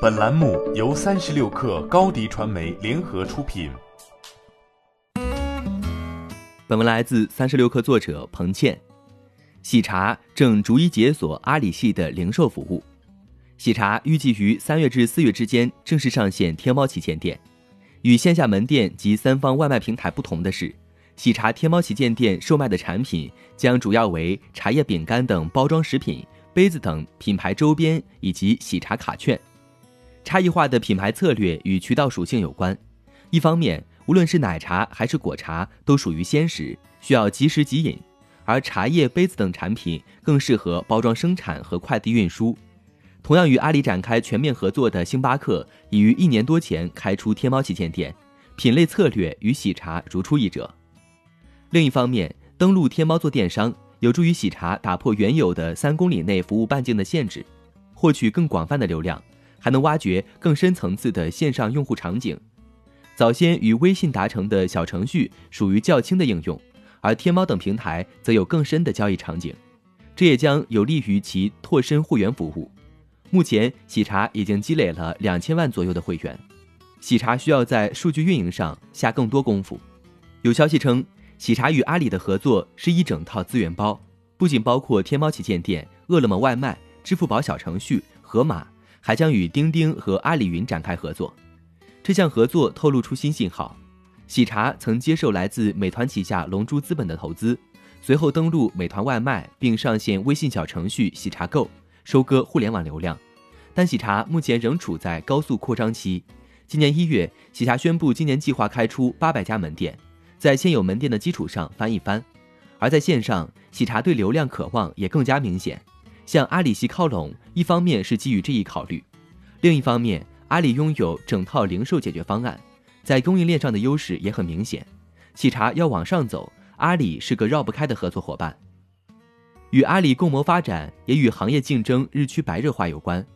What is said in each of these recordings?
本栏目由三十六氪高低传媒联合出品。本文来自三十六氪作者彭倩。喜茶正逐一解锁阿里系的零售服务。喜茶预计于三月至四月之间正式上线天猫旗舰店。与线下门店及三方外卖平台不同的是，喜茶天猫旗舰店售卖的产品将主要为茶叶饼干等包装食品、杯子等品牌周边以及喜茶卡券。差异化的品牌策略与渠道属性有关。一方面，无论是奶茶还是果茶都属于鲜食，需要即时即饮；而茶叶、杯子等产品更适合包装生产和快递运输。同样与阿里展开全面合作的星巴克，已于一年多前开出天猫旗舰店，品类策略与喜茶如出一辙。另一方面，登陆天猫做电商，有助于喜茶打破原有的三公里内服务半径的限制，获取更广泛的流量，还能挖掘更深层次的线上用户场景。早先与微信达成的小程序属于较轻的应用，而天猫等平台则有更深的交易场景，这也将有利于其拓深会员服务。目前，喜茶已经积累了两千万左右的会员。喜茶需要在数据运营上下更多功夫。有消息称，喜茶与阿里的合作是一整套资源包，不仅包括天猫旗舰店、饿了么外卖、支付宝小程序、盒马，还将与钉钉和阿里云展开合作。这项合作透露出新信号。喜茶曾接受来自美团旗下龙珠资本的投资，随后登陆美团外卖，并上线微信小程序喜茶购。收割互联网流量，但喜茶目前仍处在高速扩张期。今年一月，喜茶宣布今年计划开出八百家门店，在现有门店的基础上翻一番。而在线上，喜茶对流量渴望也更加明显，向阿里系靠拢，一方面是基于这一考虑，另一方面，阿里拥有整套零售解决方案，在供应链上的优势也很明显。喜茶要往上走，阿里是个绕不开的合作伙伴。与阿里共谋发展，也与行业竞争日趋白热化有关。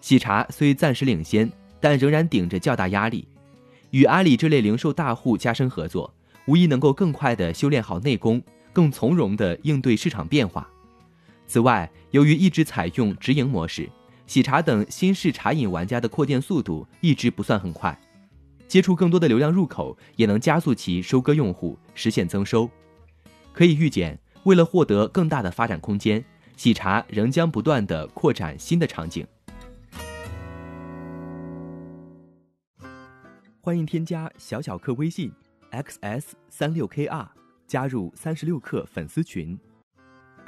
喜茶虽暂时领先，但仍然顶着较大压力。与阿里这类零售大户加深合作，无疑能够更快地修炼好内功，更从容地应对市场变化。此外，由于一直采用直营模式，喜茶等新式茶饮玩家的扩店速度一直不算很快，接触更多的流量入口，也能加速其收割用户，实现增收。可以预见。为了获得更大的发展空间，喜茶仍将不断的扩展新的场景。欢迎添加小小客微信 xs 三六 kr 加入三十六氪粉丝群。